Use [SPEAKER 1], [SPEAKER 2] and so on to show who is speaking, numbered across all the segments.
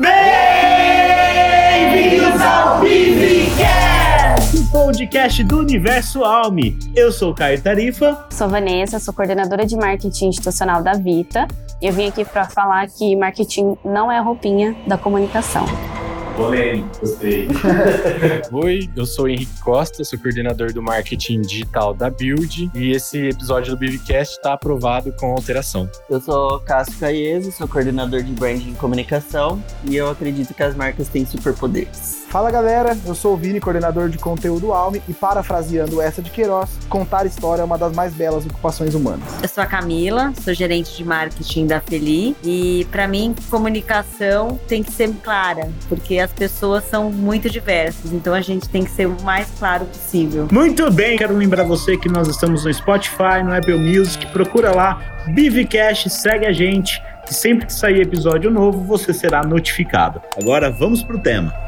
[SPEAKER 1] Bem-vindos ao Bivcast, o podcast do Universo Alme. Eu sou o Caio Tarifa.
[SPEAKER 2] Sou Vanessa, sou coordenadora de marketing institucional da Vita. E eu vim aqui para falar que marketing não é a roupinha da comunicação.
[SPEAKER 3] Polêmico, gostei.
[SPEAKER 4] Oi, eu sou o Henrique Costa, sou coordenador do marketing digital da Build e esse episódio do Bivcast está aprovado com alteração.
[SPEAKER 5] Eu sou Cássio Caieso, sou coordenador de branding e comunicação e eu acredito que as marcas têm superpoderes.
[SPEAKER 6] Fala galera, eu sou o Vini, coordenador de conteúdo Alme e parafraseando essa de Queiroz, contar história é uma das mais belas ocupações humanas.
[SPEAKER 7] Eu sou a Camila, sou gerente de marketing da Feli e para mim comunicação tem que ser clara, porque as pessoas são muito diversas, então a gente tem que ser o mais claro possível.
[SPEAKER 1] Muito bem, quero lembrar você que nós estamos no Spotify, no Apple Music, procura lá, Bivcast, segue a gente, que sempre que sair episódio novo você será notificado. Agora vamos pro tema.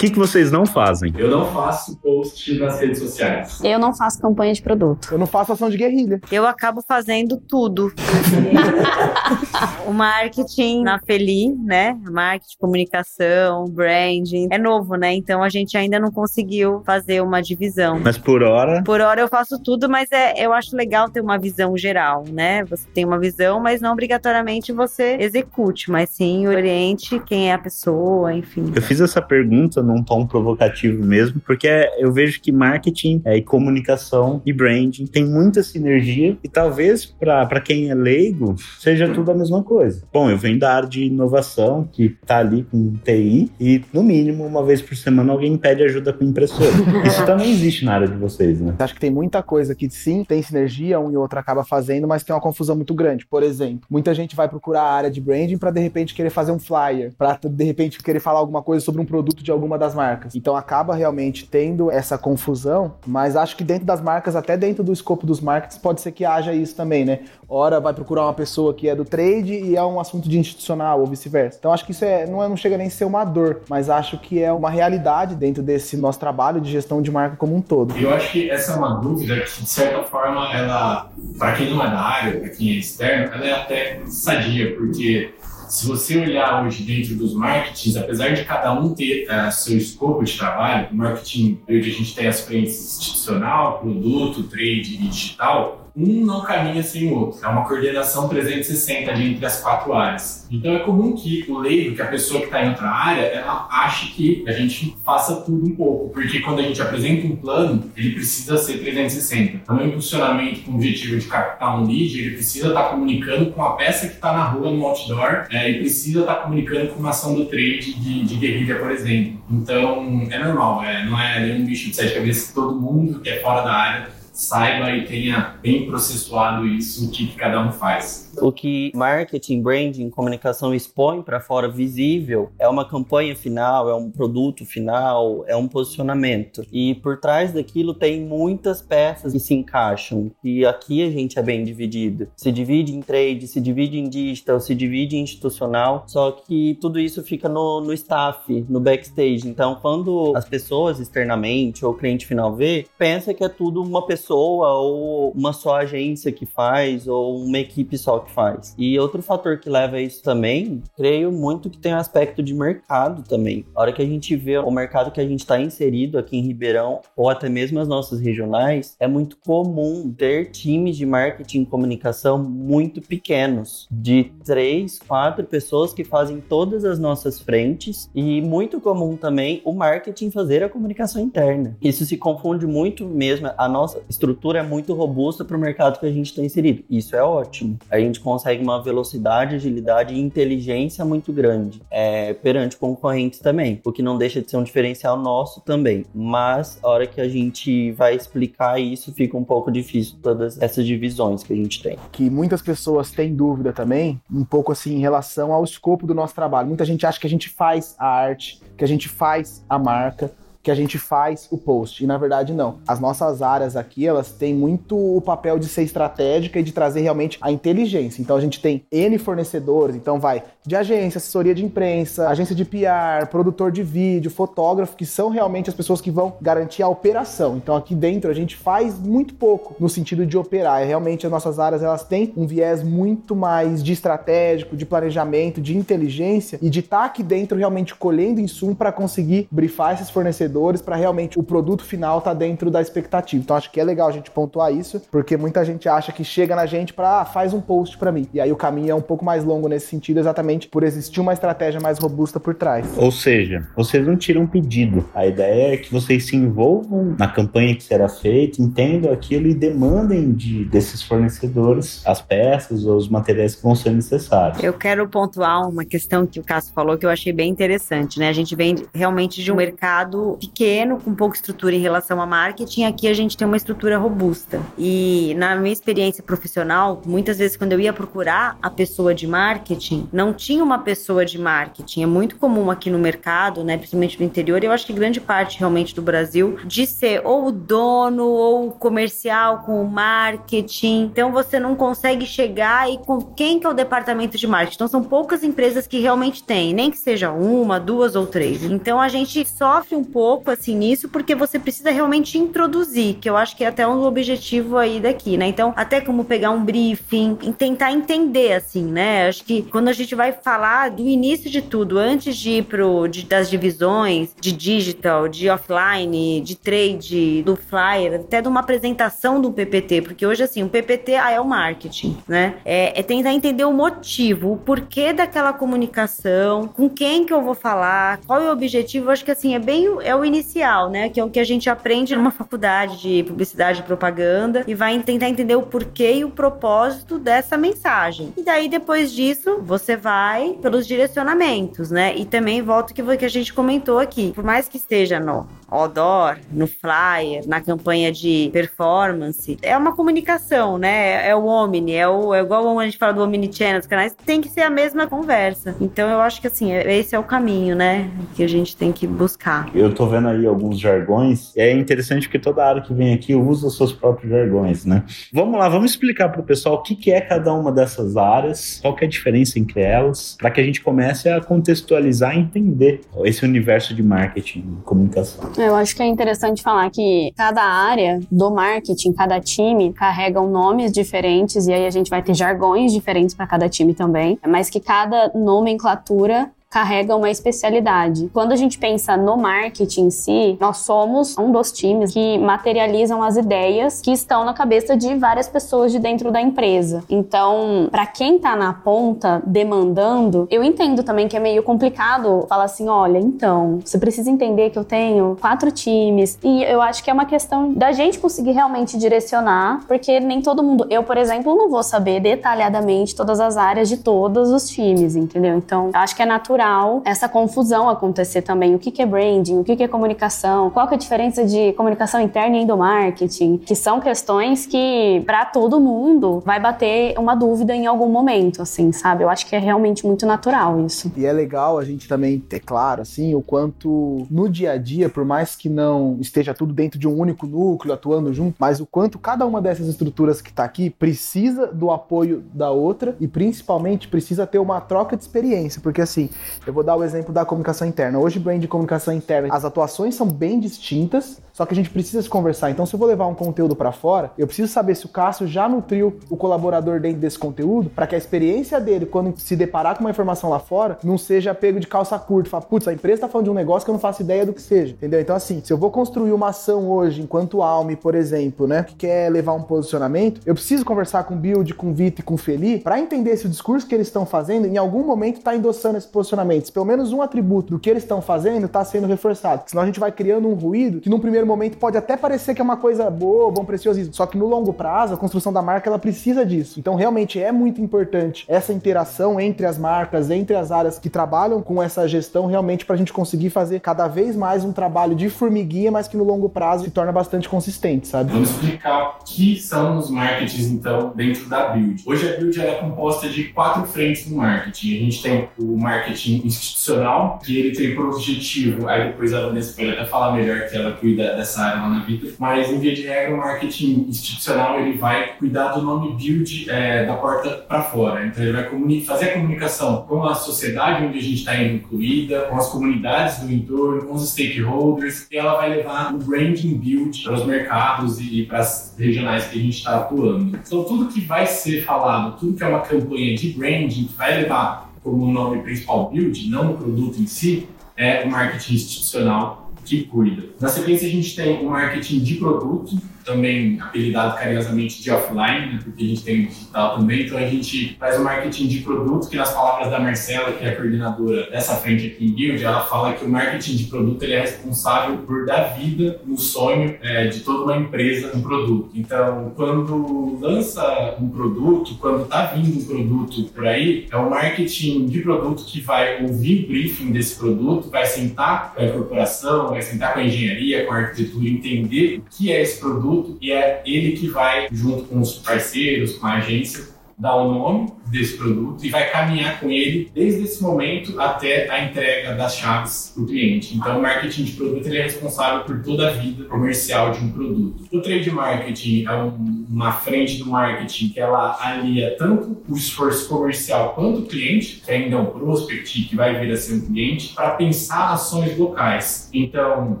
[SPEAKER 1] Que, que vocês não fazem?
[SPEAKER 3] Eu não faço post nas redes sociais.
[SPEAKER 2] Eu não faço campanha de produto.
[SPEAKER 6] Eu não faço ação de guerrilha.
[SPEAKER 7] Eu acabo fazendo tudo. o marketing na Feli, né? Marketing, comunicação, branding. É novo, né? Então a gente ainda não conseguiu fazer uma divisão.
[SPEAKER 1] Mas por hora,
[SPEAKER 7] Por hora eu faço tudo, mas é, eu acho legal ter uma visão geral, né? Você tem uma visão, mas não obrigatoriamente você execute, mas sim oriente quem é a pessoa, enfim.
[SPEAKER 1] eu fiz essa pergunta num tom provocativo mesmo, porque eu vejo que marketing é, e comunicação e branding tem muita sinergia e talvez para quem é leigo seja tudo a mesma coisa. Bom, eu venho da área de inovação, que tá ali com TI, e no mínimo uma vez por semana alguém pede ajuda com impressora. Isso também existe na área de vocês, né?
[SPEAKER 6] Acho que tem muita coisa que sim, tem sinergia, um e outro acaba fazendo, mas tem uma confusão muito grande. Por exemplo, muita gente vai procurar a área de branding para de repente querer fazer um flyer, para de repente querer falar alguma coisa sobre um produto de alguma das marcas. Então acaba realmente tendo essa confusão, mas acho que dentro das marcas, até dentro do escopo dos markets, pode ser que haja isso também, né? Ora vai procurar uma pessoa que é do trade e é um assunto de institucional ou vice-versa. Então acho que isso é, não, é, não chega nem a ser uma dor, mas acho que é uma realidade dentro desse nosso trabalho de gestão de marca como um todo.
[SPEAKER 3] Eu acho que essa é uma dúvida que, de certa forma, ela, para quem não é da área, para quem é externo, ela é até sadia, porque se você olhar hoje dentro dos marketings, apesar de cada um ter eh, seu escopo de trabalho, marketing, hoje a gente tem as frentes institucional, produto, trade e digital, um não caminha sem o outro. É uma coordenação 360 ali entre as quatro áreas. Então é comum que o leigo, que a pessoa que está em outra área, ela ache que a gente faça tudo um pouco. Porque quando a gente apresenta um plano, ele precisa ser 360. Então, o impulsionamento com o objetivo de captar um lead, ele precisa estar comunicando com a peça que está na rua, no outdoor, é, e precisa estar comunicando com uma ação do trade de, de guerrilha, por exemplo. Então, é normal, é, não é nenhum bicho de sete cabeças todo mundo que é fora da área saiba e tenha bem processuado isso, o que cada um faz.
[SPEAKER 5] O que marketing, branding, comunicação expõe para fora visível é uma campanha final, é um produto final, é um posicionamento. E por trás daquilo tem muitas peças que se encaixam. E aqui a gente é bem dividido. Se divide em trade, se divide em digital, se divide em institucional. Só que tudo isso fica no, no staff, no backstage. Então, quando as pessoas externamente ou o cliente final vê, pensa que é tudo uma pessoa ou uma só agência que faz ou uma equipe só que faz. E outro fator que leva a isso também, creio muito que tem um aspecto de mercado também. A hora que a gente vê o mercado que a gente está inserido aqui em Ribeirão ou até mesmo as nossas regionais, é muito comum ter times de marketing e comunicação muito pequenos, de três, quatro pessoas que fazem todas as nossas frentes e muito comum também o marketing fazer a comunicação interna. Isso se confunde muito mesmo. A nossa estrutura é muito robusta para o mercado que a gente está inserido. Isso é ótimo. A gente consegue uma velocidade, agilidade e inteligência muito grande é, perante concorrentes também, o que não deixa de ser um diferencial nosso também. Mas a hora que a gente vai explicar isso, fica um pouco difícil todas essas divisões que a gente tem.
[SPEAKER 6] Que muitas pessoas têm dúvida também, um pouco assim em relação ao escopo do nosso trabalho. Muita gente acha que a gente faz a arte, que a gente faz a marca, que a gente faz o post. E na verdade não. As nossas áreas aqui, elas têm muito o papel de ser estratégica e de trazer realmente a inteligência. Então a gente tem N fornecedores, então vai de agência, assessoria de imprensa, agência de PR, produtor de vídeo, fotógrafo, que são realmente as pessoas que vão garantir a operação. Então aqui dentro a gente faz muito pouco no sentido de operar. É realmente as nossas áreas elas têm um viés muito mais de estratégico, de planejamento, de inteligência e de estar tá aqui dentro realmente colhendo insumo para conseguir brifar esses fornecedores para realmente o produto final tá dentro da expectativa. Então acho que é legal a gente pontuar isso, porque muita gente acha que chega na gente para ah, faz um post para mim. E aí o caminho é um pouco mais longo nesse sentido, exatamente por existir uma estratégia mais robusta por trás.
[SPEAKER 1] Ou seja, vocês não tiram um pedido. A ideia é que vocês se envolvam na campanha que será feita, entendam aquilo e demandem de, desses fornecedores as peças ou os materiais que vão ser necessários.
[SPEAKER 7] Eu quero pontuar uma questão que o Cássio falou que eu achei bem interessante, né? A gente vem realmente de um mercado pequeno, com pouca estrutura em relação a marketing. Aqui a gente tem uma estrutura robusta. E na minha experiência profissional, muitas vezes quando eu ia procurar a pessoa de marketing, não tinha uma pessoa de marketing. É muito comum aqui no mercado, né? Principalmente no interior. Eu acho que grande parte realmente do Brasil de ser ou o dono ou o comercial com o marketing. Então você não consegue chegar e com quem que é o departamento de marketing. Então são poucas empresas que realmente têm, nem que seja uma, duas ou três. Então a gente sofre um pouco assim nisso porque você precisa realmente introduzir, que eu acho que é até um objetivo aí daqui, né? Então, até como pegar um briefing tentar entender assim, né? Acho que quando a gente vai falar do início de tudo, antes de ir pro de, das divisões de digital, de offline, de trade, do flyer, até de uma apresentação do PPT, porque hoje assim, o PPT ah, é o marketing, né? É, é tentar entender o motivo, o porquê daquela comunicação, com quem que eu vou falar, qual é o objetivo. Acho que assim, é bem é o inicial, né? Que é o que a gente aprende numa faculdade de publicidade e propaganda e vai tentar entender o porquê e o propósito dessa mensagem. E daí, depois disso, você vai pelos direcionamentos, né? E também volta que que a gente comentou aqui. Por mais que esteja no outdoor, no flyer, na campanha de performance, é uma comunicação, né? É o omni, é, o, é igual a gente fala do omnichannel, os canais, tem que ser a mesma conversa. Então eu acho que assim, é, esse é o caminho, né? Que a gente tem que buscar.
[SPEAKER 1] Eu tô vendo aí alguns jargões, é interessante porque toda área que vem aqui usa os seus próprios jargões, né? Vamos lá, vamos explicar pro pessoal o que, que é cada uma dessas áreas, qual que é a diferença entre elas, para que a gente comece a contextualizar e entender esse universo de marketing e comunicação.
[SPEAKER 2] Eu acho que é interessante falar que cada área do marketing, cada time carregam nomes diferentes e aí a gente vai ter jargões diferentes para cada time também, mas que cada nomenclatura carrega uma especialidade. Quando a gente pensa no marketing em si, nós somos um dos times que materializam as ideias que estão na cabeça de várias pessoas de dentro da empresa. Então, para quem tá na ponta demandando, eu entendo também que é meio complicado falar assim, olha, então, você precisa entender que eu tenho quatro times e eu acho que é uma questão da gente conseguir realmente direcionar, porque nem todo mundo, eu, por exemplo, não vou saber detalhadamente todas as áreas de todos os times, entendeu? Então, acho que é natural natural essa confusão acontecer também. O que é branding, o que é comunicação, qual que é a diferença de comunicação interna e endomarketing, que são questões que, para todo mundo, vai bater uma dúvida em algum momento, assim, sabe? Eu acho que é realmente muito natural isso.
[SPEAKER 6] E é legal a gente também ter claro, assim, o quanto no dia a dia, por mais que não esteja tudo dentro de um único núcleo, atuando junto, mas o quanto cada uma dessas estruturas que está aqui precisa do apoio da outra e principalmente precisa ter uma troca de experiência, porque assim, eu vou dar o exemplo da comunicação interna. Hoje, brand de comunicação interna, as atuações são bem distintas, só que a gente precisa se conversar. Então, se eu vou levar um conteúdo para fora, eu preciso saber se o Cássio já nutriu o colaborador dentro desse conteúdo, para que a experiência dele, quando se deparar com uma informação lá fora, não seja pego de calça curta. Fala, putz, a empresa tá falando de um negócio que eu não faço ideia do que seja. Entendeu? Então, assim, se eu vou construir uma ação hoje, enquanto Alme, por exemplo, né, que quer levar um posicionamento, eu preciso conversar com o Build, com o Vito e com o Feli para entender se o discurso que eles estão fazendo, em algum momento, está endossando esse posicionamento. Se pelo menos um atributo do que eles estão fazendo está sendo reforçado. Senão a gente vai criando um ruído que, num primeiro primeiro momento pode até parecer que é uma coisa boa, bom preciosismo, só que no longo prazo a construção da marca ela precisa disso. Então realmente é muito importante essa interação entre as marcas, entre as áreas que trabalham com essa gestão, realmente para a gente conseguir fazer cada vez mais um trabalho de formiguinha, mas que no longo prazo se torna bastante consistente, sabe?
[SPEAKER 3] Vamos explicar o que são os marketings, então, dentro da Build. Hoje a Build é composta de quatro frentes do marketing. A gente tem o marketing institucional, que ele tem por objetivo, aí depois a Vanessa pode até falar melhor que ela cuida dessa área lá na vida, mas em via de regra o marketing institucional ele vai cuidar do nome Build é, da porta para fora. Então ele vai fazer a comunicação com a sociedade onde a gente está incluída, com as comunidades do entorno, com os stakeholders, e ela vai levar o branding build para os mercados e para as regionais que a gente está atuando. Então tudo que vai ser falado, tudo que é uma campanha de branding, que vai levar como nome principal build, não o produto em si, é o marketing institucional que cuida. Na sequência, a gente tem o marketing de produto, também apelidado carinhosamente de offline, né, porque a gente tem digital também, então a gente faz o marketing de produto, que nas palavras da Marcela, que é a coordenadora dessa frente aqui em Guild, ela fala que o marketing de produto ele é responsável por dar vida no sonho é, de toda uma empresa um produto. Então, quando lança um produto, quando está vindo um produto por aí, é o marketing de produto que vai ouvir o briefing desse produto, vai sentar com a corporação, vai sentar com a engenharia, com a arquitetura, entender o que é esse produto, produto e é ele que vai, junto com os parceiros, com a agência, dar o nome desse produto e vai caminhar com ele desde esse momento até a entrega das chaves para o cliente. Então, o marketing de produto ele é responsável por toda a vida comercial de um produto. O trade marketing é um, uma frente do marketing que ela alia tanto o esforço comercial quanto o cliente, que ainda é um prospect que vai vir a ser um cliente, para pensar ações locais. Então,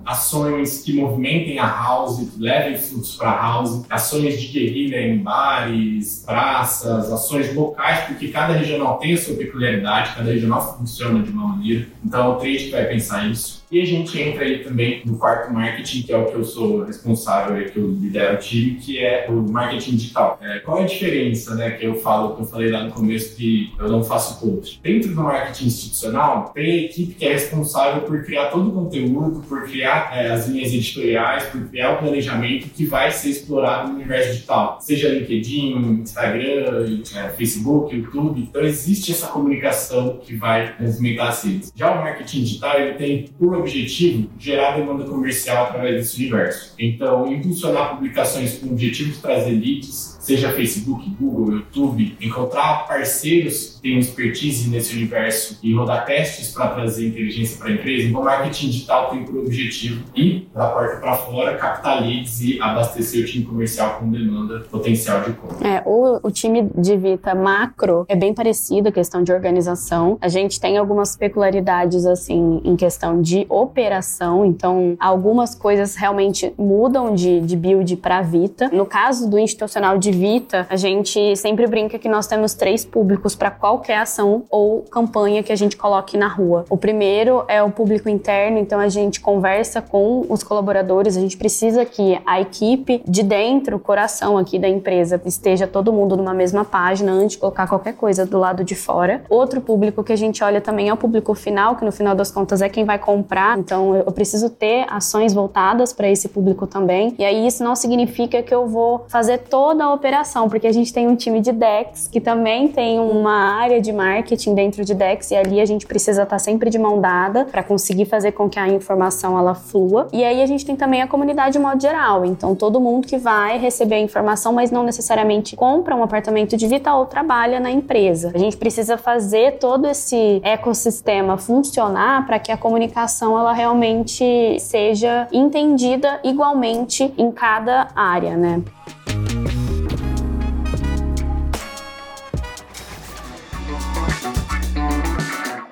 [SPEAKER 3] ações que movimentem a house, levem fluxos para a house, ações de guerrilha em bares, praças, ações locais porque cada regional tem a sua peculiaridade, cada regional funciona de uma maneira. Então, o trade vai pensar isso. E a gente entra aí também no quarto marketing, que é o que eu sou responsável, é que eu lidero o time, que é o marketing digital. É, qual é a diferença, né, que eu falo, que eu falei lá no começo que eu não faço post? Dentro do marketing institucional, tem a equipe que é responsável por criar todo o conteúdo, por criar é, as linhas editoriais, por criar o planejamento que vai ser explorado no universo digital, seja LinkedIn, Instagram, é, Facebook, YouTube. Então existe essa comunicação que vai movimentar as redes. Já o marketing digital, ele tem por objetivo gerar demanda comercial através desse universo. Então, impulsionar publicações com o objetivo de trazer leads, seja Facebook, Google, YouTube, encontrar parceiros que tenham expertise nesse universo e rodar testes para trazer inteligência para a empresa. Então, marketing digital tem por objetivo ir da porta para fora, captar leads e abastecer o time comercial com demanda potencial de compra.
[SPEAKER 2] É, o, o time de Vita macro é bem parecido, a questão de organização. A gente tem algumas peculiaridades, assim, em questão de operação. Então, algumas coisas realmente mudam de, de build para Vita. No caso do institucional de Vita, a gente sempre brinca que nós temos três públicos para qualquer ação ou campanha que a gente coloque na rua. O primeiro é o público interno, então a gente conversa com os colaboradores, a gente precisa que a equipe de dentro, o coração aqui da empresa, esteja todo mundo numa mesma página antes de colocar qualquer coisa do lado de fora. Outro público que a gente olha também é o público final, que no final das contas é quem vai comprar, então eu preciso ter ações voltadas para esse público também. E aí isso não significa que eu vou fazer toda a operação, porque a gente tem um time de DEX que também tem uma área de marketing dentro de DEX e ali a gente precisa estar sempre de mão dada para conseguir fazer com que a informação ela flua. E aí a gente tem também a comunidade de modo geral, então todo mundo que vai receber a informação, mas não necessariamente compra um apartamento de Vita ou trabalha na empresa. A gente precisa fazer todo esse ecossistema funcionar para que a comunicação ela realmente seja entendida igualmente em cada área, né?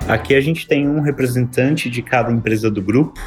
[SPEAKER 1] Aqui a gente tem um representante de cada empresa do grupo,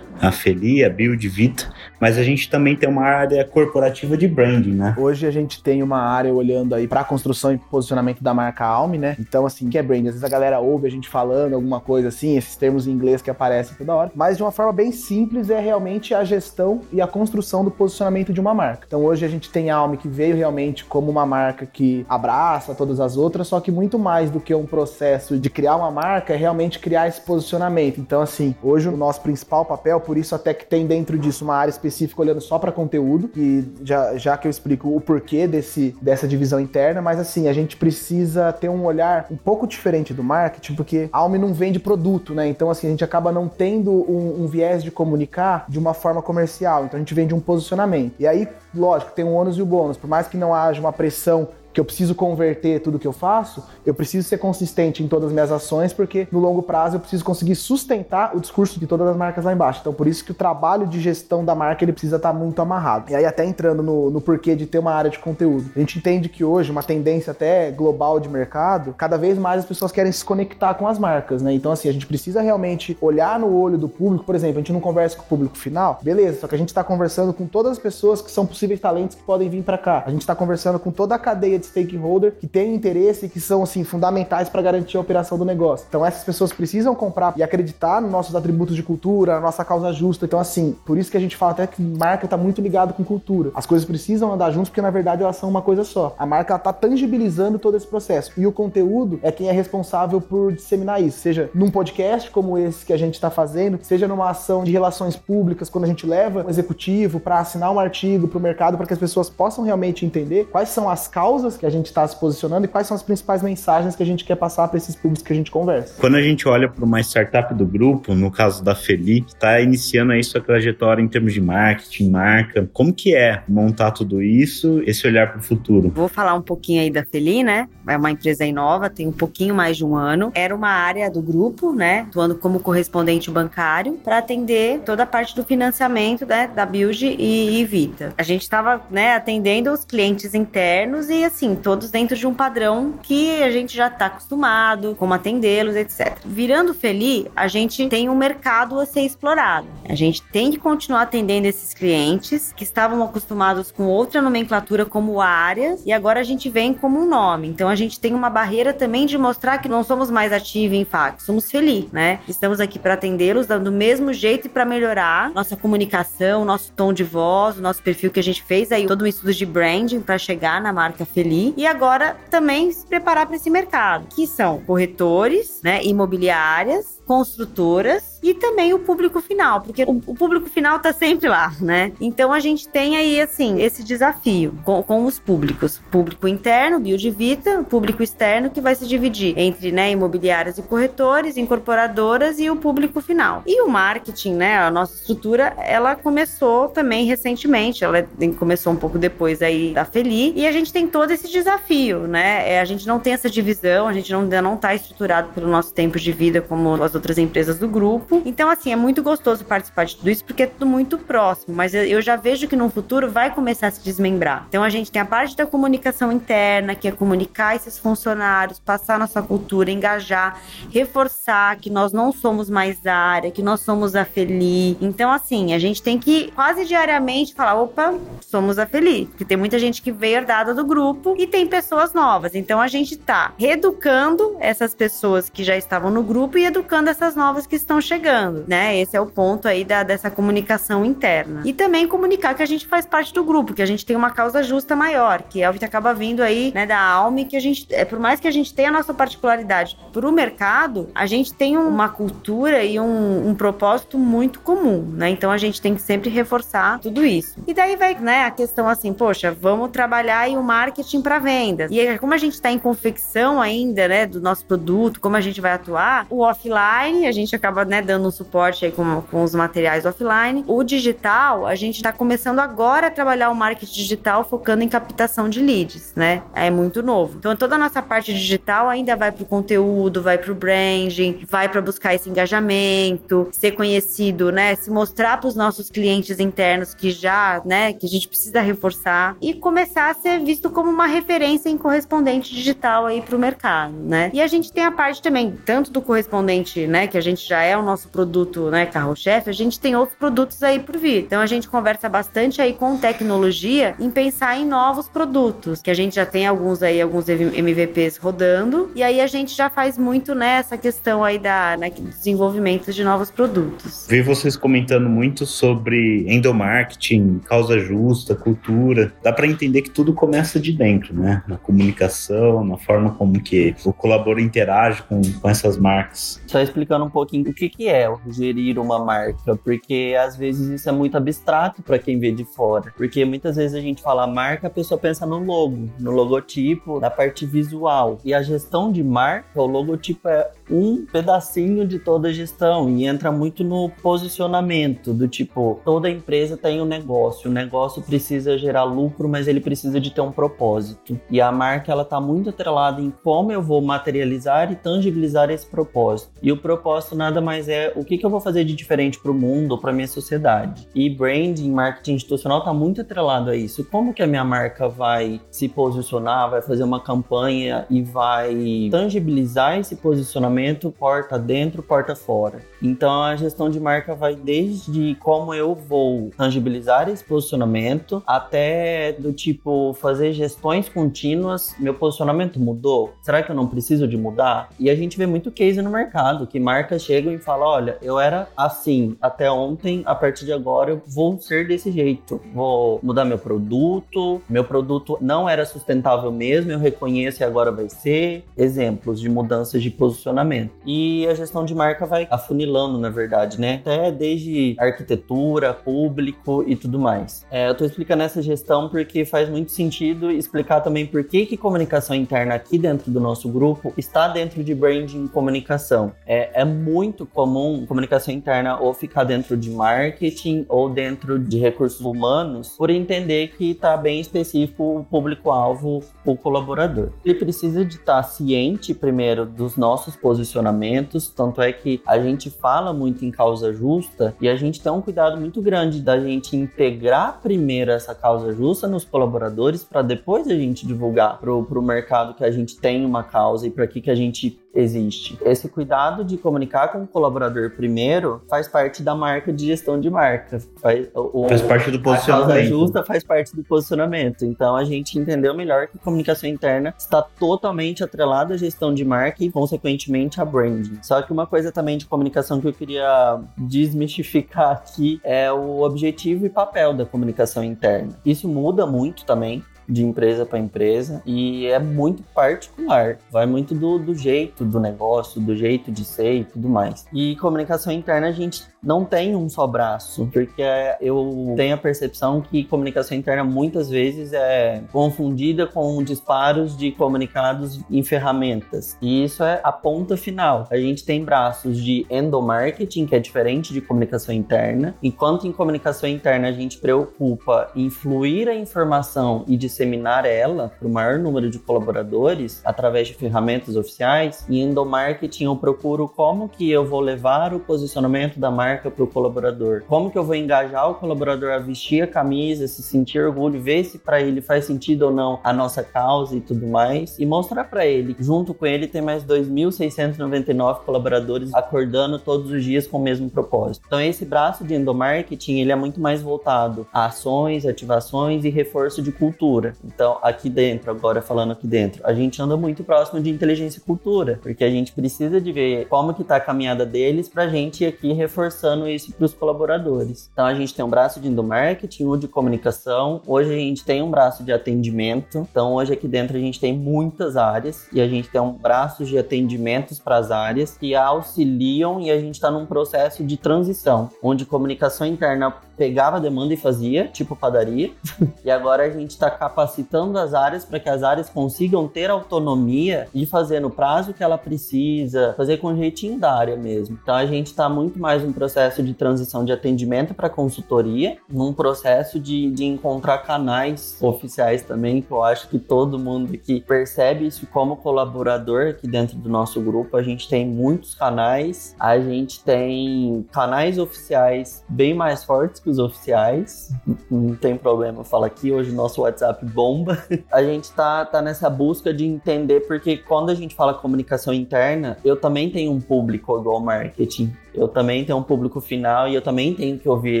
[SPEAKER 1] a Feli, a Build, Vita, mas a gente também tem uma área corporativa de branding, né?
[SPEAKER 6] Hoje a gente tem uma área olhando aí para a construção e posicionamento da marca Alme, né? Então, assim, que é branding? Às vezes a galera ouve a gente falando alguma coisa assim, esses termos em inglês que aparecem toda hora, mas de uma forma bem simples é realmente a gestão e a construção do posicionamento de uma marca. Então, hoje a gente tem a Alme que veio realmente como uma marca que abraça todas as outras, só que muito mais do que um processo de criar uma marca é realmente criar esse posicionamento. Então, assim, hoje o nosso principal papel, por isso até que tem dentro disso uma área específica específica olhando só para conteúdo, e já, já que eu explico o porquê desse, dessa divisão interna, mas assim, a gente precisa ter um olhar um pouco diferente do marketing, porque a Alme não vende produto, né? Então, assim, a gente acaba não tendo um, um viés de comunicar de uma forma comercial. Então, a gente vende um posicionamento. E aí, lógico, tem o ônus e o bônus. Por mais que não haja uma pressão que eu preciso converter tudo que eu faço, eu preciso ser consistente em todas as minhas ações, porque no longo prazo eu preciso conseguir sustentar o discurso de todas as marcas lá embaixo. Então, por isso que o trabalho de gestão da marca ele precisa estar muito amarrado. E aí, até entrando no, no porquê de ter uma área de conteúdo, a gente entende que hoje, uma tendência até global de mercado, cada vez mais as pessoas querem se conectar com as marcas, né? Então, assim, a gente precisa realmente olhar no olho do público. Por exemplo, a gente não conversa com o público final, beleza, só que a gente está conversando com todas as pessoas que são possíveis talentos que podem vir para cá. A gente está conversando com toda a cadeia de stakeholder que tem interesse e que são assim fundamentais para garantir a operação do negócio. Então essas pessoas precisam comprar e acreditar nos nossos atributos de cultura, na nossa causa justa. Então assim, por isso que a gente fala até que marca está muito ligado com cultura. As coisas precisam andar juntos porque na verdade elas são uma coisa só. A marca está tangibilizando todo esse processo e o conteúdo é quem é responsável por disseminar isso, seja num podcast como esse que a gente está fazendo, seja numa ação de relações públicas quando a gente leva um executivo para assinar um artigo para o mercado para que as pessoas possam realmente entender quais são as causas que a gente está se posicionando e quais são as principais mensagens que a gente quer passar para esses públicos que a gente conversa.
[SPEAKER 1] Quando a gente olha para uma startup do grupo, no caso da Feli, que está iniciando aí sua trajetória em termos de marketing, marca, como que é montar tudo isso, esse olhar para o futuro?
[SPEAKER 7] Vou falar um pouquinho aí da Feli, né? É uma empresa nova, tem um pouquinho mais de um ano. Era uma área do grupo, né? Atuando como correspondente bancário para atender toda a parte do financiamento né, da Build e, e Vita. A gente estava né, atendendo os clientes internos e assim, todos dentro de um padrão que a gente já está acostumado, como atendê-los, etc. Virando Feli, a gente tem um mercado a ser explorado. A gente tem que continuar atendendo esses clientes que estavam acostumados com outra nomenclatura como áreas e agora a gente vem como um nome. Então a gente tem uma barreira também de mostrar que não somos mais ativos em fax, somos Feli, né? Estamos aqui para atendê-los do mesmo jeito e para melhorar nossa comunicação, nosso tom de voz, o nosso perfil que a gente fez aí todo um estudo de branding para chegar na marca Feli. E agora também se preparar para esse mercado, que são corretores, né, imobiliárias, construtoras e também o público final, porque o, público final tá sempre lá, né? Então a gente tem aí, assim, esse desafio com, com os públicos. Público interno, Build Vita, público externo que vai se dividir entre, né, imobiliárias e corretores, incorporadoras e o público final. E o marketing, né, a nossa estrutura, ela começou também recentemente, ela começou um pouco depois aí da Feli, e a gente tem todo esse desafio, né? É, a gente não tem essa divisão, a gente não, ainda não tá estruturado pelo nosso tempo de vida como as outras empresas do grupo. Então, assim, é muito gostoso participar de tudo isso porque é tudo muito próximo. Mas eu já vejo que no futuro vai começar a se desmembrar. Então, a gente tem a parte da comunicação interna, que é comunicar esses funcionários, passar nossa cultura, engajar, reforçar que nós não somos mais a área, que nós somos a Feli. Então, assim, a gente tem que quase diariamente falar: opa, somos a Feli. Porque tem muita gente que veio herdada do grupo e tem pessoas novas. Então, a gente tá reeducando essas pessoas que já estavam no grupo e educando essas novas que estão chegando, né? Esse é o ponto aí da, dessa comunicação interna. E também comunicar que a gente faz parte do grupo, que a gente tem uma causa justa maior, que é o que acaba vindo aí, né, da Alme, que a gente, é, por mais que a gente tenha a nossa particularidade pro mercado, a gente tem uma cultura e um, um propósito muito comum, né? Então a gente tem que sempre reforçar tudo isso. E daí vai, né, a questão assim, poxa, vamos trabalhar aí o marketing para vendas. E como a gente está em confecção ainda, né, do nosso produto, como a gente vai atuar, o offline, a gente acaba, né, dando um suporte aí com, com os materiais offline. O digital, a gente está começando agora a trabalhar o marketing digital focando em captação de leads, né? É muito novo. Então toda a nossa parte digital ainda vai para o conteúdo, vai para o branding, vai para buscar esse engajamento, ser conhecido, né? Se mostrar para os nossos clientes internos que já, né, que a gente precisa reforçar e começar a ser visto como uma referência em correspondente digital aí para o mercado, né? E a gente tem a parte também tanto do correspondente, né, que a gente já é o nosso produto, né, carro-chefe, a gente tem outros produtos aí por vir. Então a gente conversa bastante aí com tecnologia em pensar em novos produtos, que a gente já tem alguns aí, alguns MVPs rodando, e aí a gente já faz muito nessa questão aí da né, desenvolvimento de novos produtos.
[SPEAKER 1] Vi vocês comentando muito sobre endomarketing, causa justa, cultura. Dá para entender que tudo começa de dentro, né? Na comunicação, na forma como que o colaborador interage com, com essas marcas.
[SPEAKER 5] Só explicando um pouquinho o que, que é gerir uma marca, porque às vezes isso é muito abstrato para quem vê de fora. Porque muitas vezes a gente fala marca, a pessoa pensa no logo, no logotipo, na parte visual. E a gestão de marca, o logotipo é um pedacinho de toda a gestão e entra muito no posicionamento do tipo, toda empresa tem um negócio, o negócio precisa gerar lucro, mas ele precisa de ter um propósito. E a marca ela tá muito atrelada em como eu vou materializar e tangibilizar esse propósito. E o propósito nada mais é o que, que eu vou fazer de diferente para o mundo, para minha sociedade. E branding, marketing institucional tá muito atrelado a isso. Como que a minha marca vai se posicionar, vai fazer uma campanha e vai tangibilizar esse posicionamento porta dentro, porta fora. Então a gestão de marca vai desde como eu vou tangibilizar esse posicionamento até do tipo fazer gestões contínuas. Meu posicionamento mudou? Será que eu não preciso de mudar? E a gente vê muito case no mercado que marcas chegam e falam: olha, eu era assim até ontem, a partir de agora eu vou ser desse jeito. Vou mudar meu produto, meu produto não era sustentável mesmo, eu reconheço e agora vai ser. Exemplos de mudanças de posicionamento. E a gestão de marca vai afunilando, na verdade, né? Até desde arquitetura, público e tudo mais. É, eu tô explicando essa gestão porque faz muito sentido explicar também por que, que comunicação interna aqui dentro do nosso grupo está dentro de branding e comunicação. É, é muito comum comunicação interna ou ficar dentro de marketing ou dentro de recursos humanos por entender que está bem específico o público-alvo, o colaborador. Ele precisa de estar tá ciente primeiro dos nossos posicionamentos, tanto é que a gente fala muito em causa justa e a gente tem um cuidado muito grande da gente integrar primeiro essa causa justa nos colaboradores para depois a gente divulgar para o mercado que a gente tem uma causa e para que, que a gente existe. Esse cuidado de comunicar com o colaborador primeiro faz parte da marca de gestão de marca. Faz,
[SPEAKER 1] o, faz parte do posicionamento. A causa
[SPEAKER 5] justa faz parte do posicionamento. Então a gente entendeu melhor que a comunicação interna está totalmente atrelada à gestão de marca e, consequentemente, a branding. Só que uma coisa também de comunicação que eu queria desmistificar aqui é o objetivo e papel da comunicação interna. Isso muda muito também de empresa para empresa e é muito particular. Vai muito do, do jeito do negócio, do jeito de ser e tudo mais. E comunicação interna a gente não tem um só braço, porque eu tenho a percepção que comunicação interna muitas vezes é confundida com disparos de comunicados em ferramentas. E isso é a ponta final. A gente tem braços de endomarketing, que é diferente de comunicação interna, enquanto em comunicação interna a gente preocupa em fluir a informação e disseminar ela para o maior número de colaboradores através de ferramentas oficiais, e endomarketing eu procuro como que eu vou levar o posicionamento da marca marca para o colaborador? Como que eu vou engajar o colaborador a vestir a camisa, se sentir orgulho, ver se para ele faz sentido ou não a nossa causa e tudo mais, e mostrar para ele. Junto com ele tem mais 2.699 colaboradores acordando todos os dias com o mesmo propósito. Então esse braço de endomarketing ele é muito mais voltado a ações, ativações e reforço de cultura. Então aqui dentro, agora falando aqui dentro, a gente anda muito próximo de inteligência e cultura, porque a gente precisa de ver como que tá a caminhada deles para a gente ir aqui reforçando isso para os colaboradores. Então a gente tem um braço de endomarketing, um de comunicação, hoje a gente tem um braço de atendimento. Então hoje aqui dentro a gente tem muitas áreas e a gente tem um braço de atendimentos para as áreas que auxiliam e a gente está num processo de transição, onde comunicação interna pegava a demanda e fazia, tipo padaria. e agora a gente está capacitando as áreas para que as áreas consigam ter autonomia de fazer no prazo que ela precisa, fazer com jeitinho da área mesmo. Então a gente está muito mais um processo de transição de atendimento para consultoria, num processo de, de encontrar canais oficiais também, que eu acho que todo mundo aqui percebe isso como colaborador aqui dentro do nosso grupo. A gente tem muitos canais, a gente tem canais oficiais bem mais fortes oficiais, não tem problema falar aqui, hoje nosso WhatsApp bomba. A gente tá, tá nessa busca de entender, porque quando a gente fala comunicação interna, eu também tenho um público igual marketing eu também tenho um público final e eu também tenho que ouvir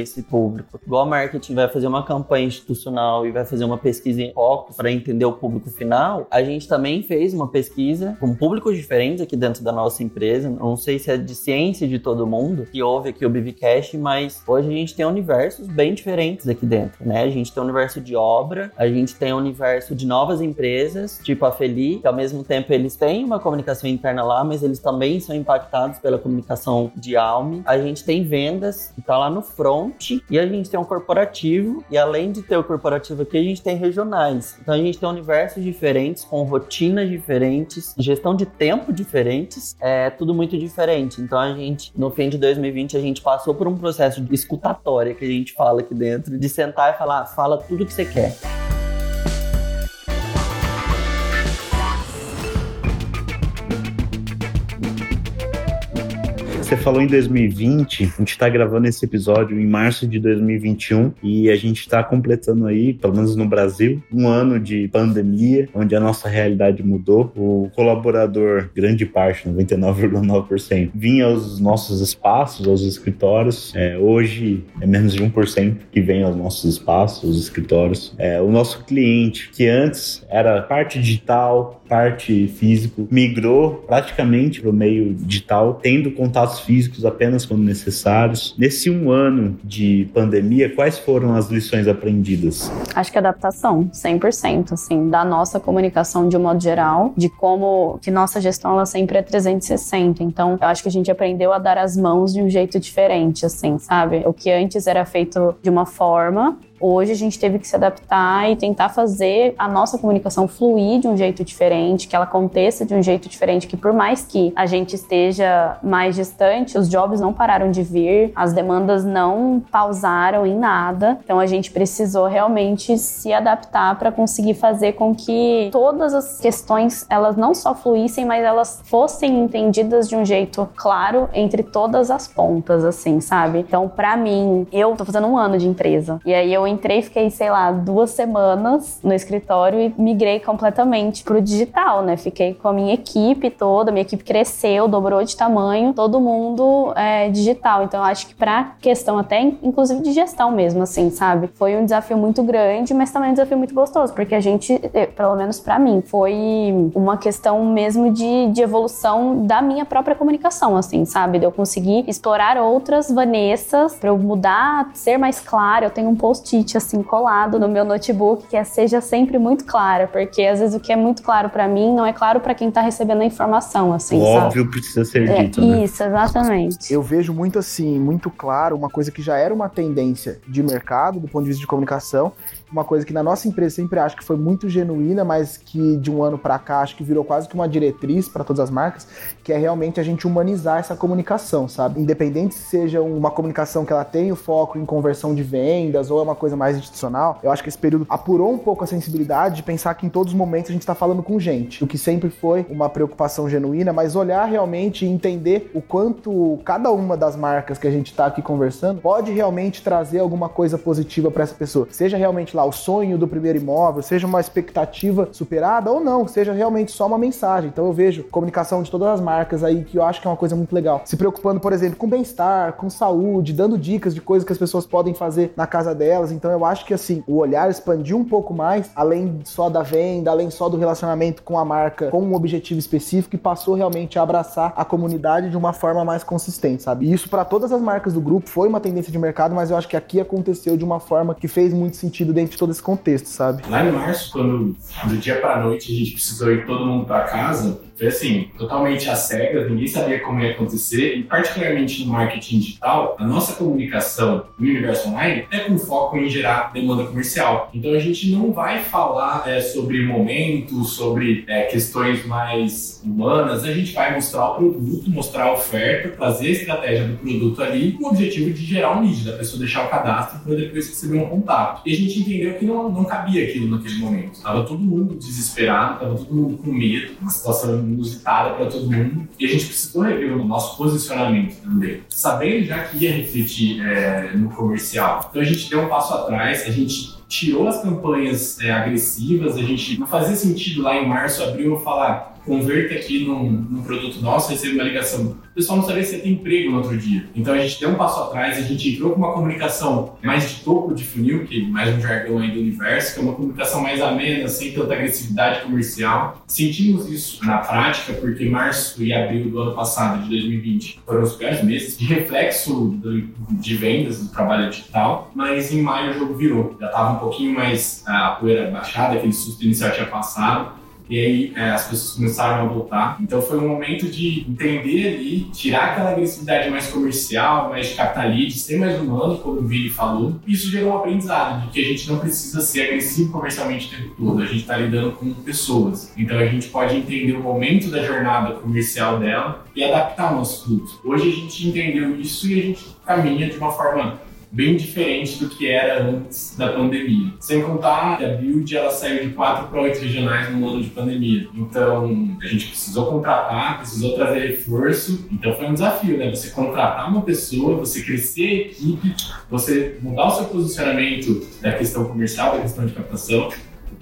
[SPEAKER 5] esse público. Igual marketing vai fazer uma campanha institucional e vai fazer uma pesquisa em foco para entender o público final, a gente também fez uma pesquisa com públicos diferentes aqui dentro da nossa empresa. Não sei se é de ciência de todo mundo que ouve aqui o Bivcast, mas hoje a gente tem um universo universos bem diferentes aqui dentro, né? A gente tem o universo de obra, a gente tem o universo de novas empresas, tipo a Feli, que ao mesmo tempo eles têm uma comunicação interna lá, mas eles também são impactados pela comunicação de Alme. A gente tem vendas, que tá lá no front, e a gente tem um corporativo, e além de ter o corporativo aqui, a gente tem regionais. Então a gente tem universos diferentes, com rotinas diferentes, gestão de tempo diferentes, é tudo muito diferente. Então a gente, no fim de 2020, a gente passou por um processo de escutatória que a gente fala aqui dentro, de sentar e falar, fala tudo que você quer.
[SPEAKER 1] Você falou em 2020, a gente está gravando esse episódio em março de 2021 e a gente está completando aí, pelo menos no Brasil, um ano de pandemia, onde a nossa realidade mudou. O colaborador, grande parte, 99,9%, vinha aos nossos espaços, aos escritórios. É, hoje é menos de 1% que vem aos nossos espaços, aos escritórios. É, o nosso cliente, que antes era parte digital, parte físico, migrou praticamente para o meio digital, tendo contatos físicos apenas quando necessários. Nesse um ano de pandemia, quais foram as lições aprendidas?
[SPEAKER 2] Acho que adaptação, 100%, assim, da nossa comunicação de um modo geral, de como que nossa gestão ela sempre é 360. Então, eu acho que a gente aprendeu a dar as mãos de um jeito diferente, assim, sabe? O que antes era feito de uma forma, Hoje a gente teve que se adaptar e tentar fazer a nossa comunicação fluir de um jeito diferente, que ela aconteça de um jeito diferente, que por mais que a gente esteja mais distante, os jobs não pararam de vir, as demandas não pausaram em nada. Então a gente precisou realmente se adaptar para conseguir fazer com que todas as questões elas não só fluíssem, mas elas fossem entendidas de um jeito claro entre todas as pontas, assim, sabe? Então, para mim, eu tô fazendo um ano de empresa e aí eu entrei, fiquei, sei lá, duas semanas no escritório e migrei completamente pro digital, né? Fiquei com a minha equipe toda, minha equipe cresceu, dobrou de tamanho, todo mundo é digital. Então, eu acho que pra questão até, inclusive de gestão mesmo, assim, sabe? Foi um desafio muito grande, mas também um desafio muito gostoso, porque a gente, pelo menos para mim, foi uma questão mesmo de, de evolução da minha própria comunicação, assim, sabe? De eu conseguir explorar outras Vanessas, pra eu mudar, ser mais clara. Eu tenho um post post-it assim colado no meu notebook que é, seja sempre muito clara, porque às vezes o que é muito claro para mim não é claro para quem tá recebendo a informação, assim,
[SPEAKER 1] o
[SPEAKER 2] sabe?
[SPEAKER 1] óbvio precisa ser
[SPEAKER 2] É,
[SPEAKER 1] dito, né?
[SPEAKER 2] isso, exatamente.
[SPEAKER 6] Eu vejo muito assim, muito claro, uma coisa que já era uma tendência de mercado, do ponto de vista de comunicação, uma coisa que na nossa empresa sempre acho que foi muito genuína, mas que de um ano para cá acho que virou quase que uma diretriz para todas as marcas, que é realmente a gente humanizar essa comunicação, sabe? Independente se seja uma comunicação que ela tem o foco em conversão de vendas ou é uma coisa mais institucional, eu acho que esse período apurou um pouco a sensibilidade de pensar que em todos os momentos a gente está falando com gente, o que sempre foi uma preocupação genuína, mas olhar realmente e entender o quanto cada uma das marcas que a gente está aqui conversando pode realmente trazer alguma coisa positiva para essa pessoa, seja realmente lá o sonho do primeiro imóvel, seja uma expectativa superada ou não, seja realmente só uma mensagem. Então eu vejo comunicação de todas as marcas aí que eu acho que é uma coisa muito legal. Se preocupando, por exemplo, com bem-estar, com saúde, dando dicas de coisas que as pessoas podem fazer na casa delas. Então eu acho que assim, o olhar expandiu um pouco mais, além só da venda, além só do relacionamento com a marca, com um objetivo específico e passou realmente a abraçar a comunidade de uma forma mais consistente, sabe? E isso para todas as marcas do grupo foi uma tendência de mercado, mas eu acho que aqui aconteceu de uma forma que fez muito sentido dentro de todo esse contexto, sabe?
[SPEAKER 3] Lá em março, quando do dia pra noite a gente precisou ir todo mundo pra casa, foi assim, totalmente às cegas, ninguém sabia como ia acontecer, e particularmente no marketing digital, a nossa comunicação no universo online é com foco em gerar demanda comercial. Então a gente não vai falar é, sobre momentos, sobre é, questões mais humanas, a gente vai mostrar o produto, mostrar a oferta, fazer a estratégia do produto ali, com o objetivo de gerar um lead, da pessoa deixar o cadastro para depois receber um contato. E a gente entendeu que não, não cabia aquilo naquele momento. Tava todo mundo desesperado, tava todo mundo com medo, uma situação inusitada para todo mundo, e a gente precisou rever o nosso posicionamento também, sabendo já que ia refletir é, no comercial. Então a gente deu um passo atrás, a gente tirou as campanhas é, agressivas, a gente não fazia sentido lá em março, abril, falar converta aqui num, num produto nosso, recebe uma ligação. O pessoal não sabia se ia ter emprego no outro dia. Então a gente deu um passo atrás, a gente entrou com uma comunicação mais de topo de funil, que é mais um jargão aí do universo, que é uma comunicação mais amena, sem tanta agressividade comercial. Sentimos isso na prática, porque março e abril do ano passado, de 2020, foram os piores meses de reflexo de vendas do trabalho digital, mas em maio o jogo virou. Já estava um pouquinho mais a poeira baixada, aquele susto inicial tinha passado e aí é, as pessoas começaram a voltar. Então foi um momento de entender ali, tirar aquela agressividade mais comercial, mais de capitalista, ser mais humano, como o Vini falou. Isso gerou um aprendizado de que a gente não precisa ser agressivo comercialmente o tempo todo, a gente está lidando com pessoas. Então a gente pode entender o momento da jornada comercial dela e adaptar o nosso fluxo. Hoje a gente entendeu isso e a gente caminha de uma forma bem diferente do que era antes da pandemia. Sem contar que a Build ela saiu de quatro para oito regionais no ano de pandemia. Então a gente precisou contratar, precisou trazer reforço. Então foi um desafio, né? Você contratar uma pessoa, você crescer a equipe, você mudar o seu posicionamento da questão comercial, da questão de captação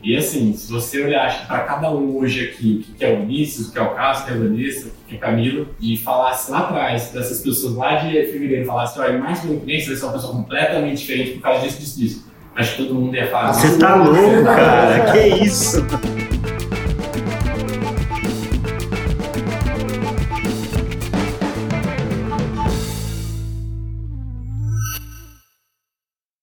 [SPEAKER 3] e assim, se você olhar para cada um hoje aqui, o que é o Vinícius, o que é o Cássio, o que é a Vanessa, o que é o Camilo, e falasse lá atrás dessas pessoas lá de fevereiro, falasse, olha, mais que um cliente, você ser uma pessoa completamente diferente por causa disso, disso, disso. Acho que todo mundo ia falar.
[SPEAKER 1] Você tá louco, cara, que isso?